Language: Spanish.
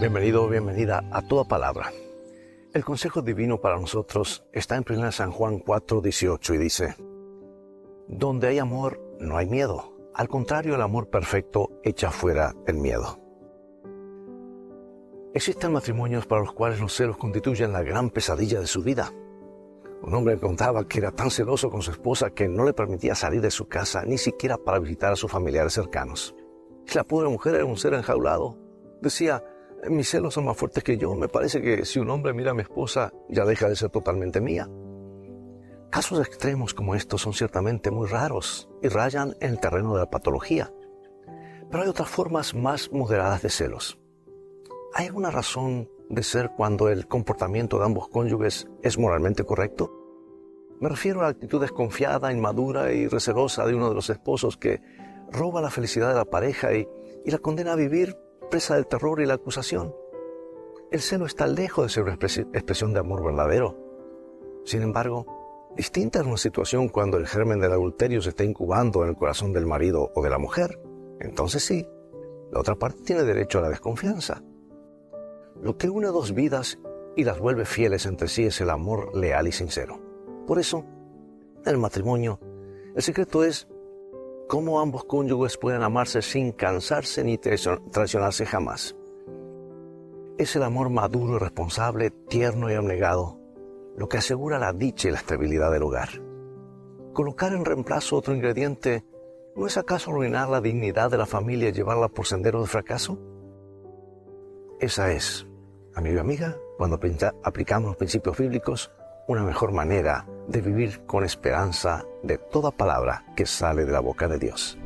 Bienvenido bienvenida a toda palabra. El consejo divino para nosotros está en 1 San Juan 4, 18 y dice, Donde hay amor, no hay miedo. Al contrario, el amor perfecto echa fuera el miedo. Existen matrimonios para los cuales los celos constituyen la gran pesadilla de su vida. Un hombre contaba que era tan celoso con su esposa que no le permitía salir de su casa ni siquiera para visitar a sus familiares cercanos. La pobre mujer era un ser enjaulado. Decía, mis celos son más fuertes que yo. Me parece que si un hombre mira a mi esposa, ya deja de ser totalmente mía. Casos extremos como estos son ciertamente muy raros y rayan en el terreno de la patología. Pero hay otras formas más moderadas de celos. ¿Hay alguna razón de ser cuando el comportamiento de ambos cónyuges es moralmente correcto? Me refiero a la actitud desconfiada, inmadura y recelosa de uno de los esposos que roba la felicidad de la pareja y, y la condena a vivir presa del terror y la acusación. El celo está lejos de ser una expresión de amor verdadero. Sin embargo, distinta es una situación cuando el germen del adulterio se está incubando en el corazón del marido o de la mujer. Entonces sí, la otra parte tiene derecho a la desconfianza. Lo que une dos vidas y las vuelve fieles entre sí es el amor leal y sincero. Por eso, en el matrimonio, el secreto es cómo ambos cónyuges pueden amarse sin cansarse ni traicionarse jamás. Es el amor maduro responsable, tierno y abnegado, lo que asegura la dicha y la estabilidad del hogar. Colocar en reemplazo otro ingrediente ¿No es acaso arruinar la dignidad de la familia y llevarla por sendero de fracaso? Esa es, amigo y amiga, cuando aplicamos los principios bíblicos, una mejor manera de vivir con esperanza de toda palabra que sale de la boca de Dios.